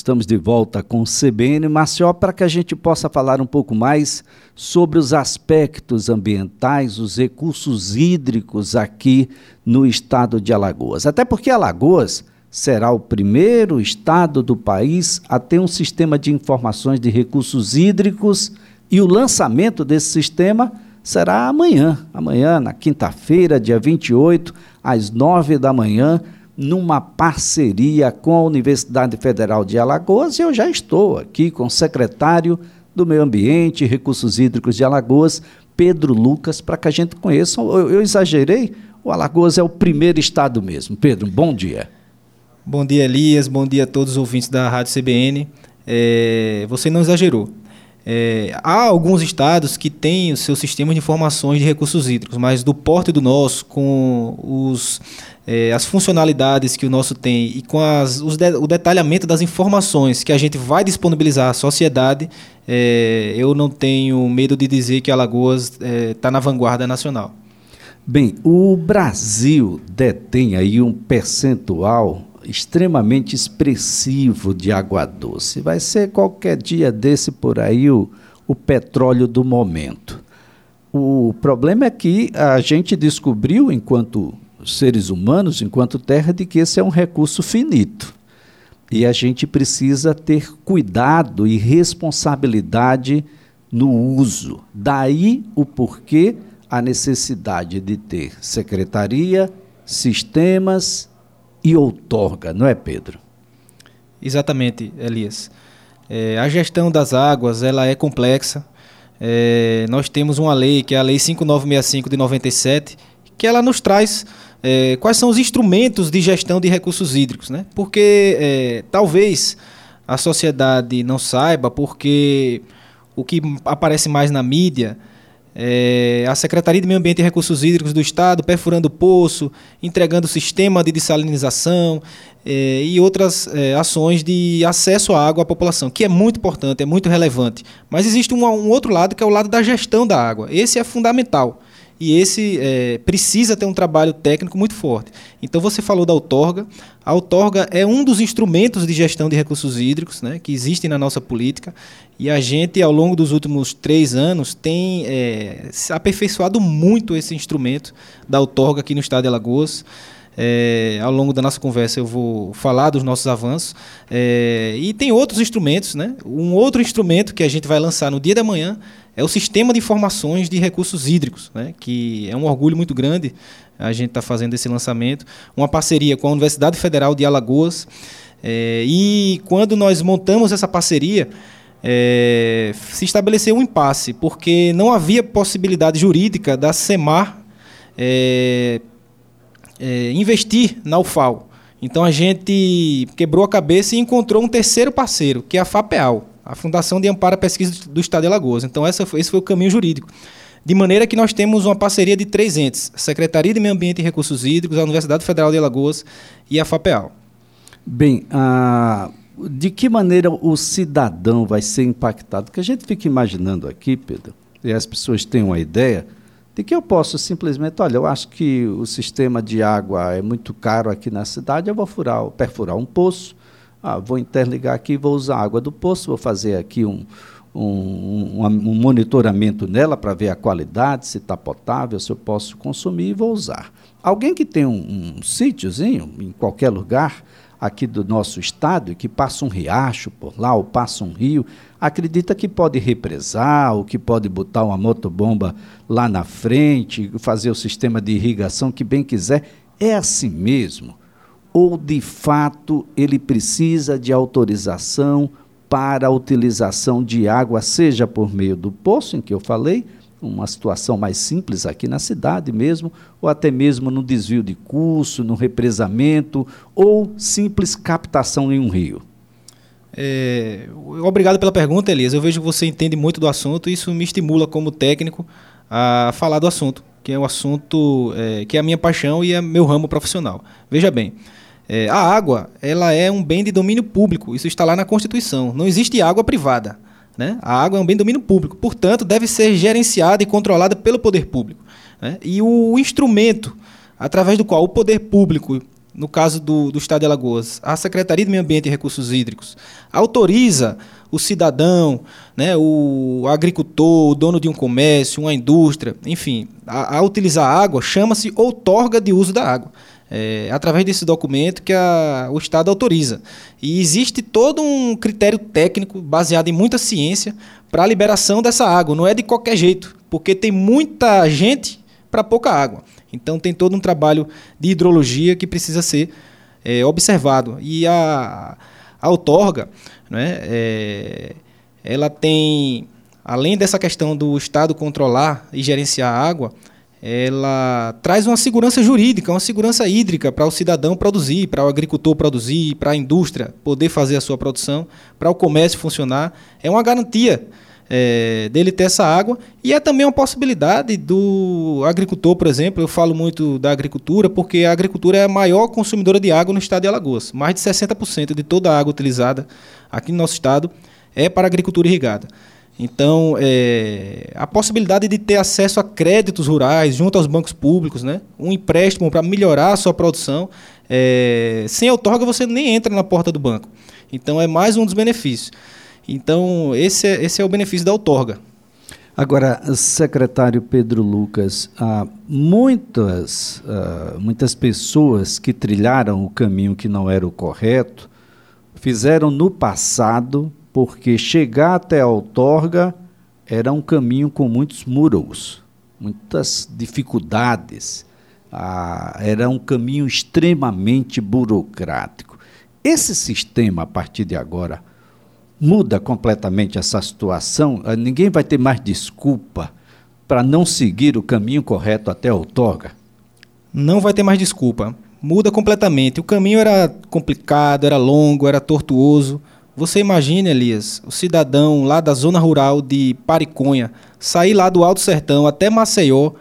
Estamos de volta com o CBN Maceió para que a gente possa falar um pouco mais sobre os aspectos ambientais, os recursos hídricos aqui no estado de Alagoas. Até porque Alagoas será o primeiro estado do país a ter um sistema de informações de recursos hídricos e o lançamento desse sistema será amanhã, amanhã, na quinta-feira, dia 28, às nove da manhã numa parceria com a Universidade Federal de Alagoas e eu já estou aqui com o secretário do Meio Ambiente e Recursos Hídricos de Alagoas, Pedro Lucas, para que a gente conheça. Eu, eu, exagerei? O Alagoas é o primeiro estado mesmo. Pedro, bom dia. Bom dia, Elias. Bom dia a todos os ouvintes da Rádio CBN. É, você não exagerou. É, há alguns estados que têm o seu sistema de informações de recursos hídricos, mas do porte do nosso, com os, é, as funcionalidades que o nosso tem e com as, de, o detalhamento das informações que a gente vai disponibilizar à sociedade, é, eu não tenho medo de dizer que Alagoas está é, na vanguarda nacional. Bem, o Brasil detém aí um percentual extremamente expressivo de água doce. Vai ser qualquer dia desse por aí o, o petróleo do momento. O problema é que a gente descobriu, enquanto seres humanos, enquanto terra, de que esse é um recurso finito. E a gente precisa ter cuidado e responsabilidade no uso. Daí o porquê a necessidade de ter secretaria, sistemas e outorga, não é, Pedro? Exatamente, Elias. É, a gestão das águas ela é complexa. É, nós temos uma lei, que é a Lei 5965 de 97, que ela nos traz é, quais são os instrumentos de gestão de recursos hídricos. Né? Porque é, talvez a sociedade não saiba, porque o que aparece mais na mídia é, a Secretaria de Meio Ambiente e Recursos Hídricos do Estado perfurando poço, entregando sistema de dessalinização é, e outras é, ações de acesso à água à população, que é muito importante, é muito relevante. Mas existe um, um outro lado que é o lado da gestão da água. Esse é fundamental e esse é, precisa ter um trabalho técnico muito forte. Então você falou da outorga. A outorga é um dos instrumentos de gestão de recursos hídricos né, que existem na nossa política e a gente, ao longo dos últimos três anos, tem é, aperfeiçoado muito esse instrumento da outorga aqui no estado de Alagoas. É, ao longo da nossa conversa eu vou falar dos nossos avanços. É, e tem outros instrumentos, né? Um outro instrumento que a gente vai lançar no dia da manhã é o Sistema de Informações de Recursos Hídricos, né? que é um orgulho muito grande a gente está fazendo esse lançamento. Uma parceria com a Universidade Federal de Alagoas. É, e quando nós montamos essa parceria, é, se estabeleceu um impasse, porque não havia possibilidade jurídica da SEMAR é, investir na UFAL. Então a gente quebrou a cabeça e encontrou um terceiro parceiro, que é a FAPEAL, a Fundação de Amparo à Pesquisa do Estado de Alagoas. Então essa esse foi o caminho jurídico. De maneira que nós temos uma parceria de três entes: Secretaria de Meio Ambiente e Recursos Hídricos, a Universidade Federal de Alagoas e a FAPEAL. Bem, a, de que maneira o cidadão vai ser impactado? Porque a gente fica imaginando aqui, Pedro, e as pessoas têm uma ideia de que eu posso simplesmente, olha, eu acho que o sistema de água é muito caro aqui na cidade, eu vou furar, perfurar um poço, ah, vou interligar aqui, vou usar a água do poço, vou fazer aqui um, um, um, um monitoramento nela para ver a qualidade, se está potável, se eu posso consumir e vou usar. Alguém que tem um, um sítiozinho em qualquer lugar, aqui do nosso estado, que passa um riacho por lá, ou passa um rio, acredita que pode represar, ou que pode botar uma motobomba lá na frente, fazer o sistema de irrigação que bem quiser. É assim mesmo? Ou, de fato, ele precisa de autorização para a utilização de água, seja por meio do poço, em que eu falei, uma situação mais simples aqui na cidade mesmo, ou até mesmo no desvio de curso, no represamento, ou simples captação em um rio? É, obrigado pela pergunta, Elias. Eu vejo que você entende muito do assunto e isso me estimula como técnico a falar do assunto, que é um assunto é, que é a minha paixão e é meu ramo profissional. Veja bem, é, a água ela é um bem de domínio público, isso está lá na Constituição. Não existe água privada. Né? A água é um bem de domínio público, portanto, deve ser gerenciada e controlada pelo poder público. Né? E o instrumento através do qual o poder público no caso do, do Estado de Alagoas, a Secretaria de Meio Ambiente e Recursos Hídricos autoriza o cidadão, né, o agricultor, o dono de um comércio, uma indústria, enfim, a, a utilizar água, chama-se outorga de uso da água. É, através desse documento que a, o Estado autoriza. E existe todo um critério técnico baseado em muita ciência para a liberação dessa água. Não é de qualquer jeito, porque tem muita gente para pouca água. Então tem todo um trabalho de hidrologia que precisa ser é, observado. E a, a outorga, né, é, ela tem, além dessa questão do Estado controlar e gerenciar a água, ela traz uma segurança jurídica, uma segurança hídrica para o cidadão produzir, para o agricultor produzir, para a indústria poder fazer a sua produção, para o comércio funcionar. É uma garantia é, dele ter essa água. E é também uma possibilidade do agricultor, por exemplo, eu falo muito da agricultura, porque a agricultura é a maior consumidora de água no estado de Alagoas. Mais de 60% de toda a água utilizada aqui no nosso estado é para agricultura irrigada. Então, é, a possibilidade de ter acesso a créditos rurais junto aos bancos públicos, né? um empréstimo para melhorar a sua produção, é, sem outorga você nem entra na porta do banco. Então, é mais um dos benefícios. Então, esse é, esse é o benefício da outorga. Agora, secretário Pedro Lucas, há muitas, uh, muitas pessoas que trilharam o caminho que não era o correto fizeram no passado, porque chegar até a outorga era um caminho com muitos muros, muitas dificuldades, uh, era um caminho extremamente burocrático. Esse sistema, a partir de agora, muda completamente essa situação, eh, ninguém vai ter mais desculpa para não seguir o caminho correto até a outorga? Não vai ter mais desculpa. Muda completamente. O caminho era complicado, era longo, era tortuoso. Você imagine, Elias, o cidadão lá da zona rural de Pariconha sair lá do Alto Sertão até Maceió,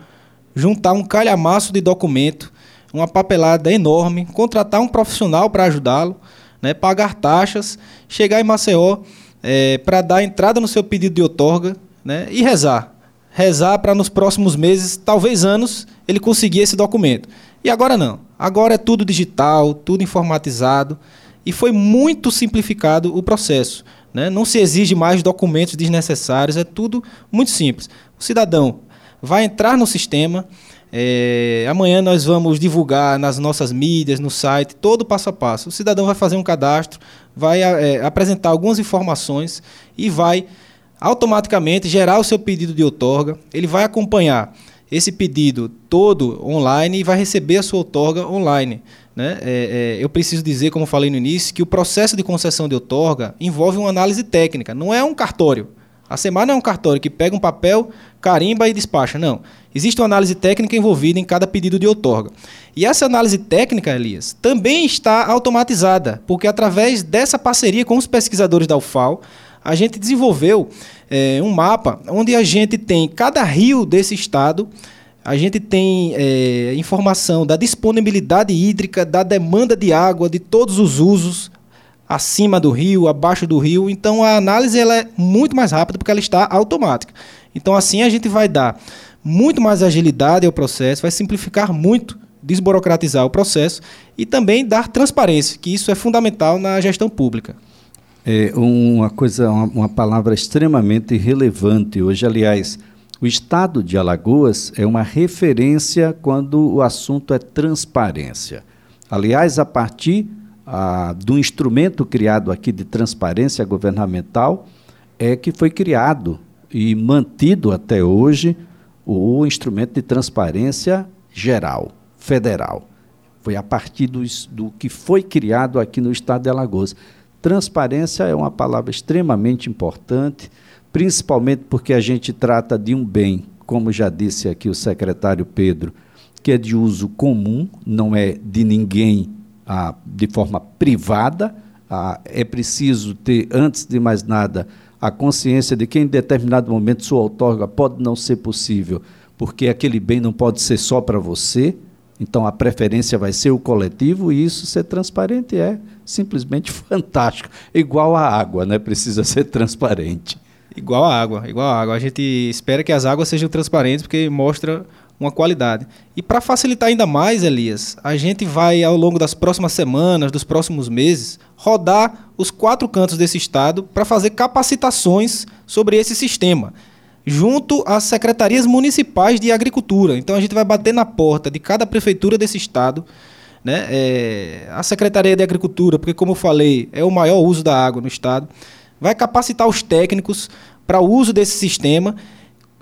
juntar um calhamaço de documento, uma papelada enorme, contratar um profissional para ajudá-lo né, pagar taxas, chegar em Maceió é, para dar entrada no seu pedido de outorga né, e rezar. Rezar para nos próximos meses, talvez anos, ele conseguir esse documento. E agora não. Agora é tudo digital, tudo informatizado e foi muito simplificado o processo. Né? Não se exige mais documentos desnecessários, é tudo muito simples. O cidadão vai entrar no sistema, é, amanhã nós vamos divulgar nas nossas mídias, no site, todo passo a passo. O cidadão vai fazer um cadastro, vai é, apresentar algumas informações e vai automaticamente gerar o seu pedido de outorga. Ele vai acompanhar esse pedido todo online e vai receber a sua outorga online. Né? É, é, eu preciso dizer, como falei no início, que o processo de concessão de outorga envolve uma análise técnica, não é um cartório. A semana é um cartório que pega um papel, carimba e despacha. Não. Existe uma análise técnica envolvida em cada pedido de outorga. E essa análise técnica, Elias, também está automatizada, porque através dessa parceria com os pesquisadores da UFAL, a gente desenvolveu é, um mapa onde a gente tem cada rio desse estado, a gente tem é, informação da disponibilidade hídrica, da demanda de água, de todos os usos, acima do rio, abaixo do rio. Então a análise ela é muito mais rápida porque ela está automática. Então assim a gente vai dar muito mais agilidade ao processo, vai simplificar muito, desburocratizar o processo e também dar transparência, que isso é fundamental na gestão pública. É uma coisa, uma, uma palavra extremamente relevante hoje, aliás, o estado de Alagoas é uma referência quando o assunto é transparência. Aliás, a partir do instrumento criado aqui de transparência governamental, é que foi criado e mantido até hoje o instrumento de transparência geral, federal. Foi a partir do, do que foi criado aqui no estado de Alagoas. Transparência é uma palavra extremamente importante, principalmente porque a gente trata de um bem, como já disse aqui o secretário Pedro, que é de uso comum, não é de ninguém ah, de forma privada. Ah, é preciso ter, antes de mais nada, a consciência de que em determinado momento sua outorga pode não ser possível, porque aquele bem não pode ser só para você, então a preferência vai ser o coletivo e isso ser transparente é simplesmente fantástico. Igual a água, né? Precisa ser transparente. Igual a água, igual a água. A gente espera que as águas sejam transparentes porque mostra uma qualidade. E para facilitar ainda mais, Elias, a gente vai, ao longo das próximas semanas, dos próximos meses, rodar os quatro cantos desse estado para fazer capacitações sobre esse sistema, junto às secretarias municipais de agricultura. Então a gente vai bater na porta de cada prefeitura desse estado. Né? É, a Secretaria de Agricultura, porque, como eu falei, é o maior uso da água no estado, vai capacitar os técnicos para o uso desse sistema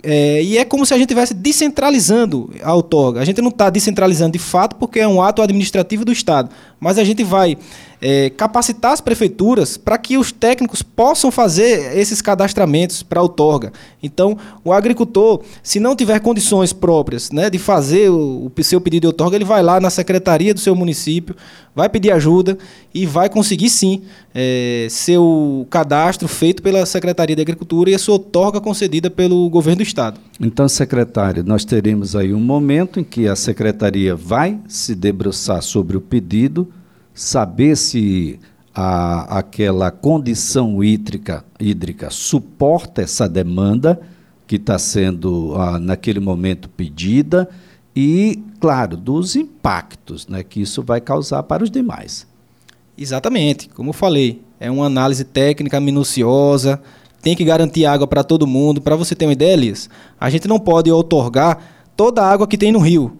é, e é como se a gente estivesse descentralizando a outorga. A gente não está descentralizando de fato porque é um ato administrativo do Estado, mas a gente vai é, capacitar as prefeituras para que os técnicos possam fazer esses cadastramentos para a outorga. Então, o agricultor, se não tiver condições próprias né, de fazer o, o seu pedido de outorga, ele vai lá na secretaria do seu município, vai pedir ajuda e vai conseguir sim é, seu cadastro feito pela Secretaria de Agricultura e a sua outorga concedida pelo governo do Estado. Então, secretário, nós teremos aí um momento em que a secretaria vai se debruçar sobre o pedido saber se a, aquela condição hídrica, hídrica suporta essa demanda que está sendo ah, naquele momento pedida e, claro, dos impactos né, que isso vai causar para os demais. Exatamente, como eu falei, é uma análise técnica minuciosa, tem que garantir água para todo mundo. Para você ter uma ideia, Elias, a gente não pode otorgar toda a água que tem no rio.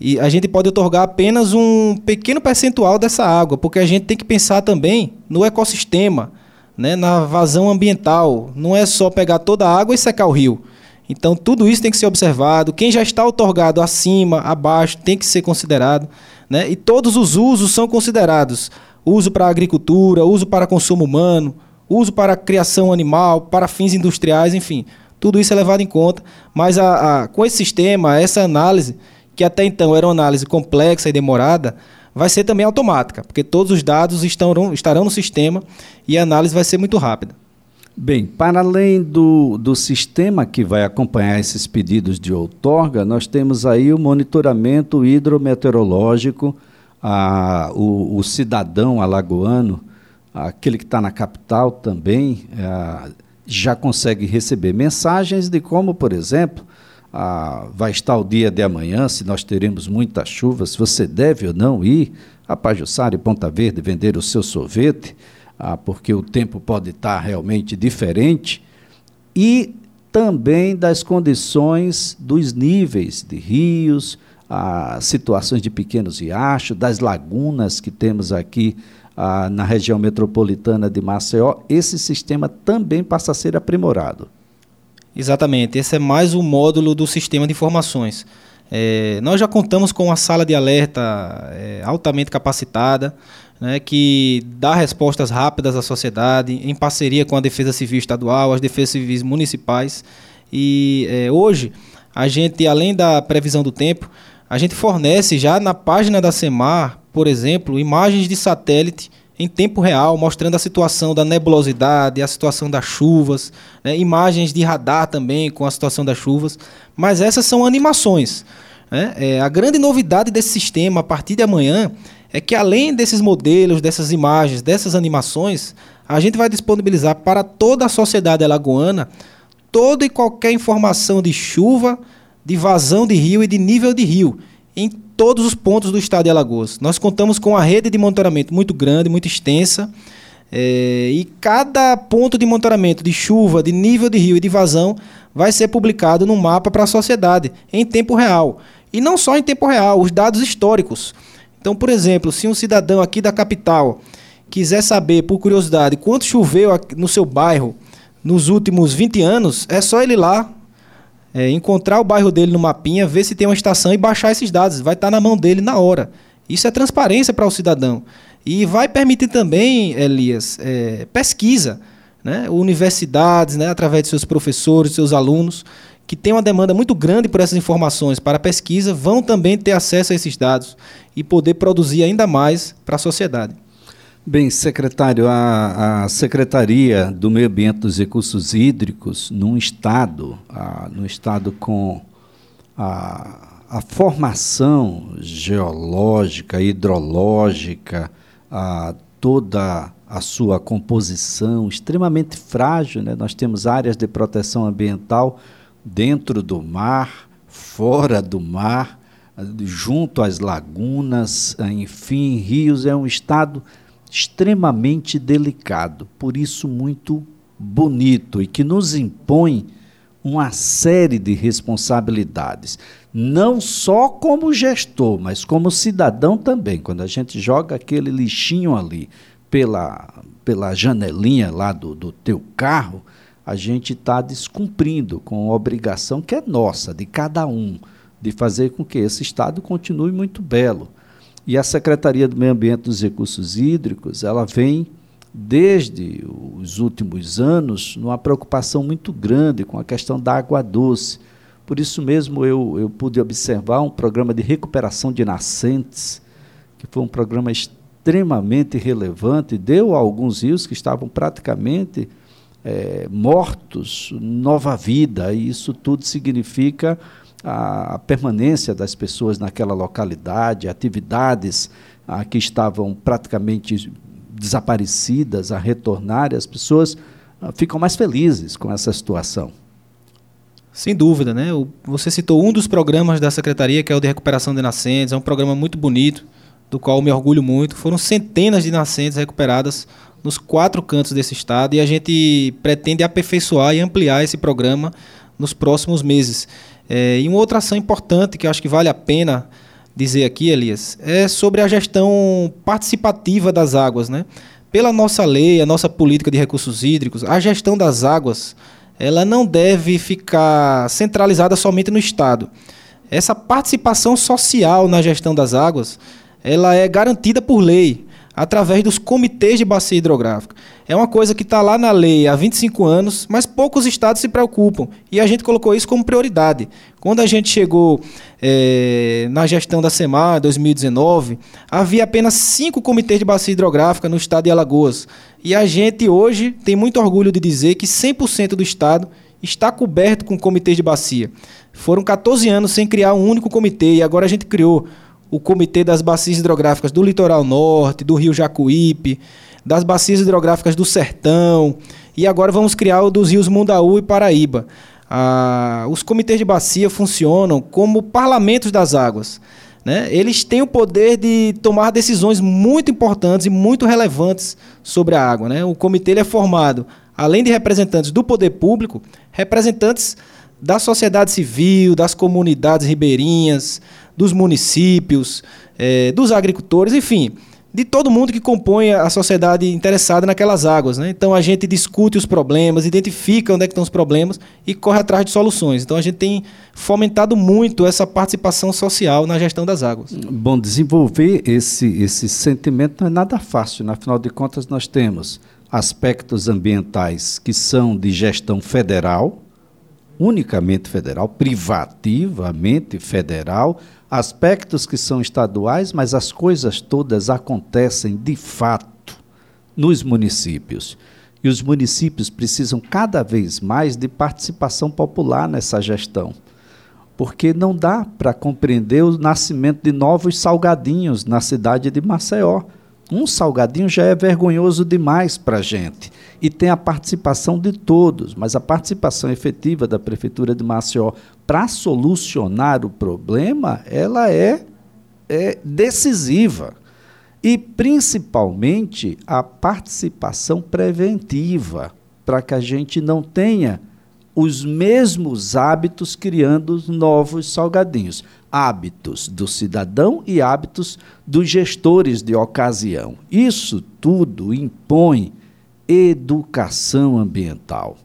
E a gente pode otorgar apenas um pequeno percentual dessa água, porque a gente tem que pensar também no ecossistema, né, na vazão ambiental. Não é só pegar toda a água e secar o rio. Então, tudo isso tem que ser observado. Quem já está otorgado acima, abaixo, tem que ser considerado. Né? E todos os usos são considerados: uso para agricultura, uso para consumo humano, uso para criação animal, para fins industriais, enfim. Tudo isso é levado em conta. Mas a, a, com esse sistema, essa análise que até então era uma análise complexa e demorada, vai ser também automática, porque todos os dados estarão, estarão no sistema e a análise vai ser muito rápida. Bem, para além do, do sistema que vai acompanhar esses pedidos de outorga, nós temos aí o monitoramento hidrometeorológico, a, o, o cidadão alagoano, aquele que está na capital também, a, já consegue receber mensagens de como, por exemplo, ah, vai estar o dia de amanhã, se nós teremos muita chuva, se você deve ou não ir a Pajussara e Ponta Verde vender o seu sorvete, ah, porque o tempo pode estar realmente diferente, e também das condições dos níveis de rios, as situações de pequenos riachos, das lagunas que temos aqui ah, na região metropolitana de Maceió, esse sistema também passa a ser aprimorado. Exatamente, esse é mais um módulo do sistema de informações. É, nós já contamos com uma sala de alerta é, altamente capacitada, né, que dá respostas rápidas à sociedade, em parceria com a Defesa Civil Estadual, as Defesas Civis Municipais. E é, hoje, a gente, além da previsão do tempo, a gente fornece já na página da SEMAR, por exemplo, imagens de satélite em tempo real, mostrando a situação da nebulosidade, a situação das chuvas, né? imagens de radar também com a situação das chuvas. Mas essas são animações. Né? É, a grande novidade desse sistema a partir de amanhã é que, além desses modelos, dessas imagens, dessas animações, a gente vai disponibilizar para toda a sociedade alagoana toda e qualquer informação de chuva, de vazão de rio e de nível de rio em todos os pontos do estado de Alagoas. Nós contamos com uma rede de monitoramento muito grande, muito extensa, é, e cada ponto de monitoramento de chuva, de nível de rio e de vazão vai ser publicado no mapa para a sociedade, em tempo real. E não só em tempo real, os dados históricos. Então, por exemplo, se um cidadão aqui da capital quiser saber, por curiosidade, quanto choveu no seu bairro nos últimos 20 anos, é só ele ir lá é, encontrar o bairro dele no mapinha, ver se tem uma estação e baixar esses dados. Vai estar na mão dele na hora. Isso é transparência para o cidadão. E vai permitir também, Elias, é, pesquisa. Né? Universidades, né, através de seus professores, seus alunos, que têm uma demanda muito grande por essas informações para pesquisa, vão também ter acesso a esses dados e poder produzir ainda mais para a sociedade. Bem, secretário, a, a, Secretaria do Meio Ambiente dos Recursos Hídricos, num estado, a, no estado com a, a formação geológica, hidrológica, a, toda a sua composição extremamente frágil, né? nós temos áreas de proteção ambiental dentro do mar, fora do mar, junto às lagunas, enfim, rios, é um estado extremamente delicado, por isso muito bonito e que nos impõe uma série de responsabilidades, não só como gestor, mas como cidadão também. Quando a gente joga aquele lixinho ali pela, pela janelinha lá do, do teu carro, a gente está descumprindo com a obrigação que é nossa, de cada um, de fazer com que esse Estado continue muito belo. E a Secretaria do Meio Ambiente e dos Recursos Hídricos, ela vem desde os últimos anos numa preocupação muito grande com a questão da água doce. Por isso mesmo eu, eu pude observar um programa de recuperação de nascentes, que foi um programa extremamente relevante, deu a alguns rios que estavam praticamente é, mortos nova vida, e isso tudo significa a, permanência das pessoas naquela localidade, atividades ah, que estavam praticamente desaparecidas a retornar, e as pessoas ah, ficam mais felizes com essa situação. Sem dúvida, né? Você citou um dos programas da secretaria, que é o de recuperação de nascentes, é um programa muito bonito, do qual me orgulho muito. Foram centenas de nascentes recuperadas nos quatro cantos desse estado e a gente pretende aperfeiçoar e ampliar esse programa nos próximos meses. É, e uma outra ação importante que eu acho que vale a pena dizer aqui, Elias, é sobre a gestão participativa das águas. Né? Pela nossa lei, a nossa política de recursos hídricos, a gestão das águas ela não deve ficar centralizada somente no Estado. Essa participação social na gestão das águas ela é garantida por lei através dos comitês de bacia hidrográfica. É uma coisa que está lá na lei há 25 anos, mas poucos estados se preocupam. E a gente colocou isso como prioridade. Quando a gente chegou é, na gestão da SEMAR, 2019, havia apenas cinco comitês de bacia hidrográfica no estado de Alagoas. E a gente hoje tem muito orgulho de dizer que 100% do estado está coberto com comitês de bacia. Foram 14 anos sem criar um único comitê e agora a gente criou o Comitê das Bacias Hidrográficas do Litoral Norte, do Rio Jacuípe, das Bacias Hidrográficas do Sertão, e agora vamos criar o dos rios Mundaú e Paraíba. Ah, os comitês de bacia funcionam como parlamentos das águas. Né? Eles têm o poder de tomar decisões muito importantes e muito relevantes sobre a água. Né? O comitê é formado, além de representantes do poder público, representantes da sociedade civil, das comunidades ribeirinhas, dos municípios, é, dos agricultores, enfim, de todo mundo que compõe a sociedade interessada naquelas águas. Né? Então a gente discute os problemas, identifica onde é estão os problemas e corre atrás de soluções. Então a gente tem fomentado muito essa participação social na gestão das águas. Bom, desenvolver esse, esse sentimento não é nada fácil. Né? Afinal de contas, nós temos aspectos ambientais que são de gestão federal, unicamente federal, privativamente federal, aspectos que são estaduais, mas as coisas todas acontecem de fato nos municípios. E os municípios precisam cada vez mais de participação popular nessa gestão. Porque não dá para compreender o nascimento de novos salgadinhos na cidade de Maceió. Um salgadinho já é vergonhoso demais para a gente. E tem a participação de todos, mas a participação efetiva da Prefeitura de Maceió para solucionar o problema, ela é, é decisiva. E, principalmente, a participação preventiva, para que a gente não tenha os mesmos hábitos criando novos salgadinhos. Hábitos do cidadão e hábitos dos gestores de ocasião. Isso tudo impõe educação ambiental.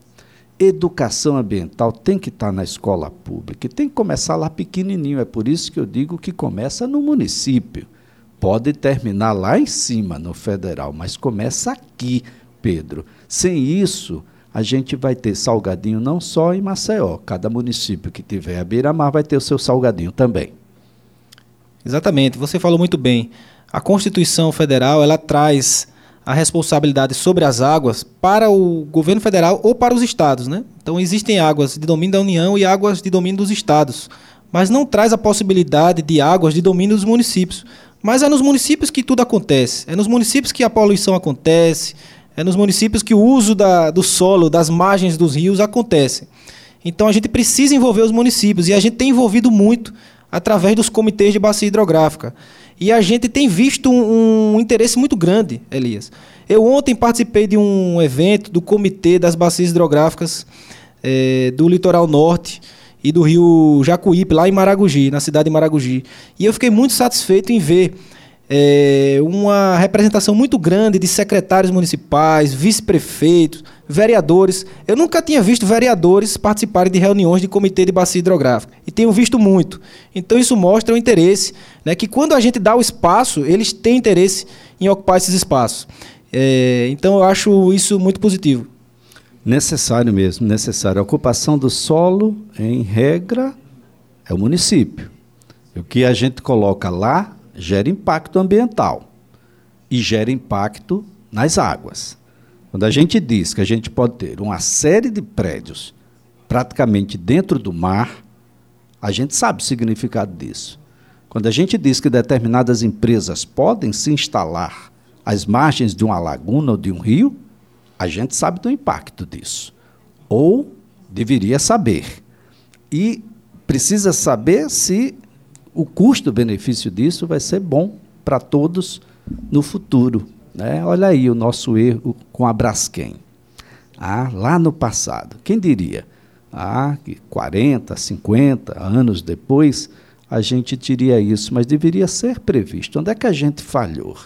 Educação ambiental tem que estar na escola pública e tem que começar lá pequenininho. É por isso que eu digo que começa no município. Pode terminar lá em cima, no federal, mas começa aqui, Pedro. Sem isso, a gente vai ter salgadinho não só em Maceió. Cada município que tiver a beira-mar vai ter o seu salgadinho também. Exatamente, você falou muito bem. A Constituição Federal ela traz a responsabilidade sobre as águas para o governo federal ou para os estados. Né? Então existem águas de domínio da União e águas de domínio dos estados, mas não traz a possibilidade de águas de domínio dos municípios. Mas é nos municípios que tudo acontece, é nos municípios que a poluição acontece, é nos municípios que o uso da, do solo, das margens dos rios acontece. Então a gente precisa envolver os municípios e a gente tem envolvido muito através dos comitês de bacia hidrográfica. E a gente tem visto um, um interesse muito grande, Elias. Eu ontem participei de um evento do Comitê das Bacias Hidrográficas é, do Litoral Norte e do Rio Jacuípe, lá em Maragogi, na cidade de Maragogi. E eu fiquei muito satisfeito em ver é, uma representação muito grande de secretários municipais, vice-prefeitos, vereadores. Eu nunca tinha visto vereadores participarem de reuniões de comitê de bacia hidrográfica. E tenho visto muito. Então isso mostra o interesse, né, que quando a gente dá o espaço, eles têm interesse em ocupar esses espaços. É, então eu acho isso muito positivo. Necessário mesmo, necessário. A ocupação do solo, em regra, é o município. O que a gente coloca lá gera impacto ambiental e gera impacto nas águas. Quando a gente diz que a gente pode ter uma série de prédios praticamente dentro do mar, a gente sabe o significado disso. Quando a gente diz que determinadas empresas podem se instalar às margens de uma laguna ou de um rio, a gente sabe do impacto disso. Ou deveria saber. E precisa saber se o custo-benefício disso vai ser bom para todos no futuro. Né? Olha aí o nosso erro com a Braskem. Ah, lá no passado, quem diria? Ah, 40, 50 anos depois, a gente teria isso, mas deveria ser previsto. Onde é que a gente falhou?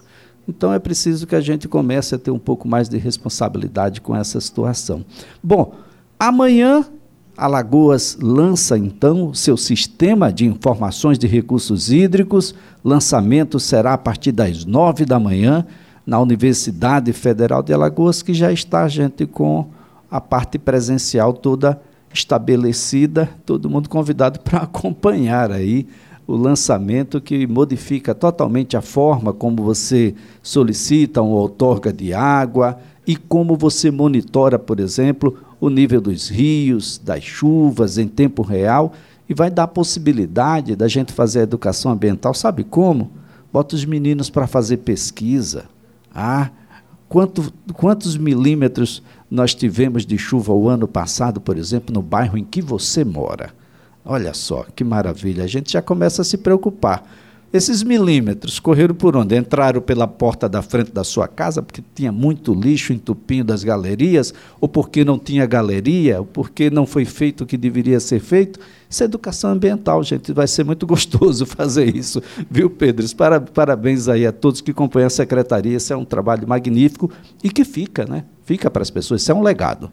Então é preciso que a gente comece a ter um pouco mais de responsabilidade com essa situação. Bom, amanhã Alagoas lança então seu sistema de informações de recursos hídricos. Lançamento será a partir das nove da manhã na Universidade Federal de Alagoas, que já está gente com a parte presencial toda estabelecida, todo mundo convidado para acompanhar aí o lançamento que modifica totalmente a forma como você solicita uma outorga de água e como você monitora, por exemplo, o nível dos rios, das chuvas em tempo real e vai dar possibilidade da gente fazer a educação ambiental, sabe como? Bota os meninos para fazer pesquisa. Ah, quanto, quantos milímetros nós tivemos de chuva o ano passado, por exemplo, no bairro em que você mora? Olha só, que maravilha. A gente já começa a se preocupar. Esses milímetros correram por onde? Entraram pela porta da frente da sua casa, porque tinha muito lixo entupindo das galerias, ou porque não tinha galeria, ou porque não foi feito o que deveria ser feito. Isso é educação ambiental, gente. Vai ser muito gostoso fazer isso, viu, Pedro? Parabéns aí a todos que acompanham a secretaria. Isso é um trabalho magnífico e que fica, né? Fica para as pessoas. Isso é um legado.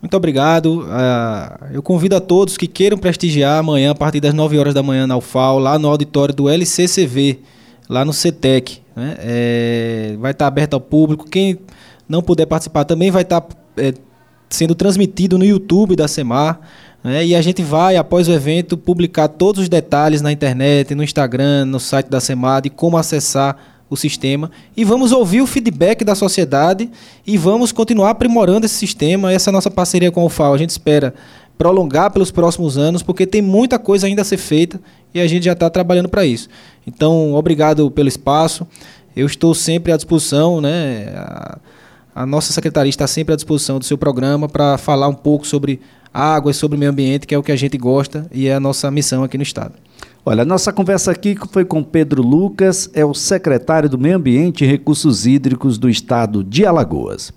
Muito obrigado. Uh, eu convido a todos que queiram prestigiar amanhã, a partir das 9 horas da manhã, na UFAO, lá no auditório do LCCV, lá no CETEC. Né? É, vai estar aberto ao público. Quem não puder participar também vai estar é, sendo transmitido no YouTube da SEMAR. Né? E a gente vai, após o evento, publicar todos os detalhes na internet, no Instagram, no site da SEMAR, de como acessar o sistema e vamos ouvir o feedback da sociedade e vamos continuar aprimorando esse sistema. Essa a nossa parceria com o FAO. A gente espera prolongar pelos próximos anos, porque tem muita coisa ainda a ser feita e a gente já está trabalhando para isso. Então, obrigado pelo espaço. Eu estou sempre à disposição, né? A, a nossa secretaria está sempre à disposição do seu programa para falar um pouco sobre água e sobre meio ambiente, que é o que a gente gosta e é a nossa missão aqui no Estado. Olha, nossa conversa aqui foi com Pedro Lucas, é o secretário do Meio Ambiente e Recursos Hídricos do Estado de Alagoas.